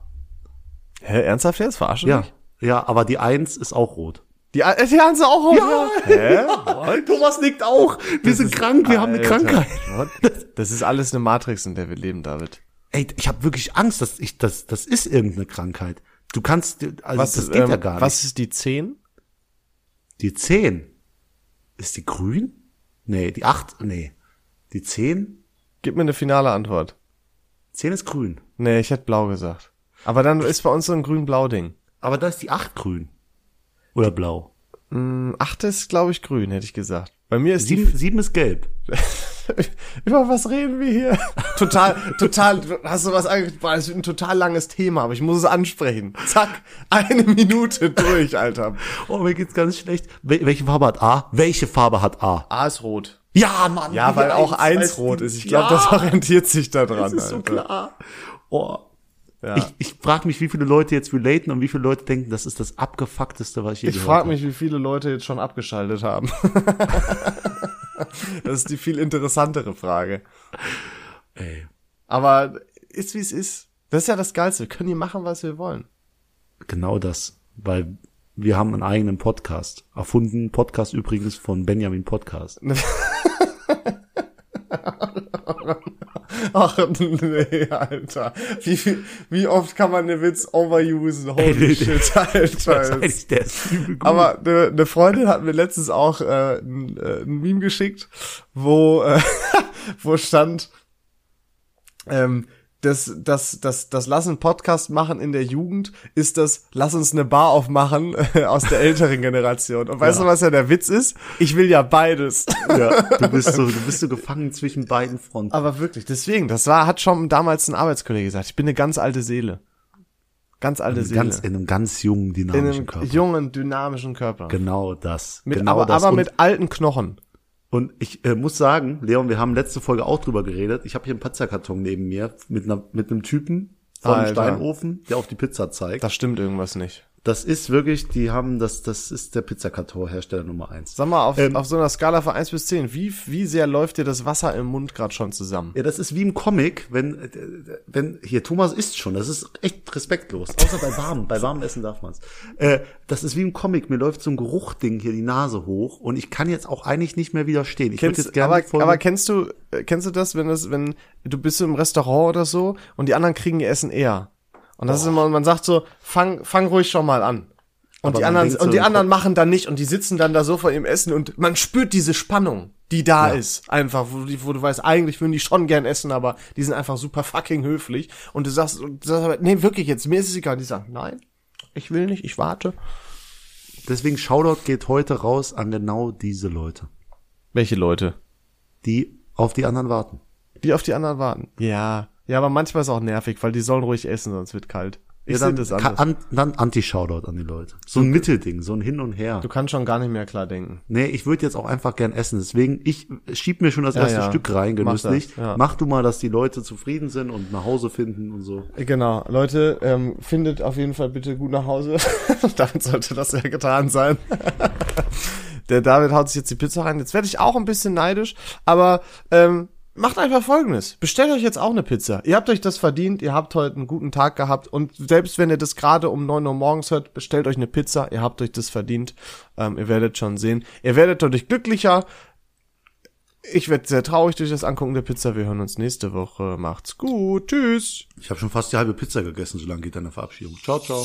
Hä, ernsthaft jetzt? Verarschen ja, mich? ja, aber die eins ist auch rot. Die, äh, die haben sie auch rot. Ja. Hä? Thomas nickt auch. Wir sind krank, wir haben eine Alter, Krankheit. what? Das ist alles eine Matrix, in der wir leben, David. Ey, ich habe wirklich Angst, dass ich das das ist irgendeine Krankheit. Du kannst also Was, das ist, geht ähm, ja gar nicht. was ist die zehn? Die 10 ist die grün? Nee, die 8, nee. Die 10? Gib mir eine finale Antwort. 10 ist grün. Nee, ich hätte blau gesagt. Aber dann ist bei uns so ein grün-blau-Ding. Aber da ist die 8 grün. Oder blau. Hm, Acht ist, glaube ich, grün, hätte ich gesagt. Bei mir ist die 7, 7 ist gelb. Über was reden wir hier? Total, total, hast du was angesprochen? Das ist ein total langes Thema, aber ich muss es ansprechen. Zack, eine Minute durch, Alter. Oh, mir geht's ganz schlecht. Wel welche Farbe hat A? Welche Farbe hat A? A ist rot. Ja, Mann. Ja, weil auch eins, rot ist. Ich glaube, ja, das orientiert sich daran. Das ist so Alter. klar. Oh. Ja. Ich, ich frage mich, wie viele Leute jetzt relaten und wie viele Leute denken, das ist das abgefuckteste, was ich je Ich frage mich, wie viele Leute jetzt schon abgeschaltet haben. das ist die viel interessantere Frage. Ey, Aber ist wie es ist. Das ist ja das Geilste. Wir können hier machen, was wir wollen. genau das. Weil wir haben einen eigenen Podcast. Erfunden, Podcast übrigens von Benjamin Podcast. Ach nee, Alter. Wie, wie oft kann man den Witz overusen? Holy Ey, shit, Alter. Heißt, der ist. Aber eine ne Freundin hat mir letztens auch äh, ein, äh, ein Meme geschickt, wo, äh, wo stand, ähm, das, das, das, das Lass einen Podcast machen in der Jugend ist das Lass uns eine Bar aufmachen aus der älteren Generation. Und weißt Ja. du, was ja der Witz ist? Ich will ja beides. ja, du bist so, du bist so gefangen zwischen beiden Fronten. Aber wirklich, deswegen, das war, hat schon damals ein Arbeitskollege gesagt. Ich bin eine ganz alte Seele. Ganz alte Seele. Ganz, in einem ganz jungen, in dynamischen einem Körper. jungen, dynamischen Körper. Genau das. Mit, genau aber das. aber mit alten Knochen. Und ich äh, muss sagen, Leon, wir haben letzte Folge auch drüber geredet. Ich habe hier einen Pizzakarton neben mir mit einer mit einem Typen vor einem. Steinofen, der auf die Pizza zeigt. Da stimmt irgendwas nicht. Das ist wirklich, die haben das, das ist der Pizzakarton-Hersteller Nummer eins. Sag mal, auf, Ähm, auf so einer Skala von 1 bis 10, wie, wie sehr läuft dir das Wasser im Mund gerade schon zusammen? Ja, das ist wie im Comic, wenn, äh, wenn, hier, Thomas isst schon, das ist echt respektlos. Außer bei warmem, bei warmem Essen darf man's. Äh, das ist wie im Comic, mir läuft so ein Geruchding hier die Nase hoch und ich kann jetzt auch eigentlich nicht mehr widerstehen. Ich Kennst, jetzt gerne aber, aber kennst du, äh, kennst du das, wenn es, wenn du bist im Restaurant oder so und die anderen kriegen ihr Essen eher? Und das ist immer, man sagt so, fang, fang ruhig schon mal an. Und Aber die anderen, so und die anderen machen dann nicht und die sitzen dann da so vor ihrem Essen und man spürt diese Spannung, die da Ja. ist. Einfach, wo, du- wo du weißt, eigentlich würden die schon gern essen, aber die sind einfach super fucking höflich. Und du sagst, du sagst aber, nee, wirklich jetzt, mir ist es egal. Die sagen, nein, ich will nicht, ich warte. Deswegen Shoutout geht heute raus an genau diese Leute, Welche Leute? die auf die anderen warten. Die auf die anderen warten. Ja. Ja, aber manchmal ist auch nervig, weil die sollen ruhig essen, sonst wird kalt. Ich Ja, sehe dann, das anders. an, dann Anti-Shoutout an die Leute. So ein Mittelding, so ein Hin und Her. Du kannst schon gar nicht mehr klar denken. Nee, ich würde jetzt auch einfach gern essen. Deswegen, ich schieb mir schon das Ja, erste ja. Stück rein, Mach genüsslich. ja. Mach du mal, dass die Leute zufrieden sind und nach Hause finden und so. Genau, Leute, ähm, findet auf jeden Fall bitte gut nach Hause. Damit sollte das ja getan sein. Der David haut sich jetzt die Pizza rein. Jetzt werde ich auch ein bisschen neidisch, aber ähm, macht einfach folgendes. Bestellt euch jetzt auch eine Pizza. Ihr habt euch das verdient, ihr habt heute einen guten Tag gehabt und selbst wenn ihr das gerade um 9 Uhr morgens hört, bestellt euch eine Pizza, ihr habt euch das verdient. Ähm, ihr werdet schon sehen. Ihr werdet dadurch glücklicher. Ich werde sehr traurig durch das Angucken der Pizza. Wir hören uns nächste Woche. Macht's gut. Tschüss. Ich habe schon fast die halbe Pizza gegessen, so lange geht deine Verabschiedung. Ciao, ciao.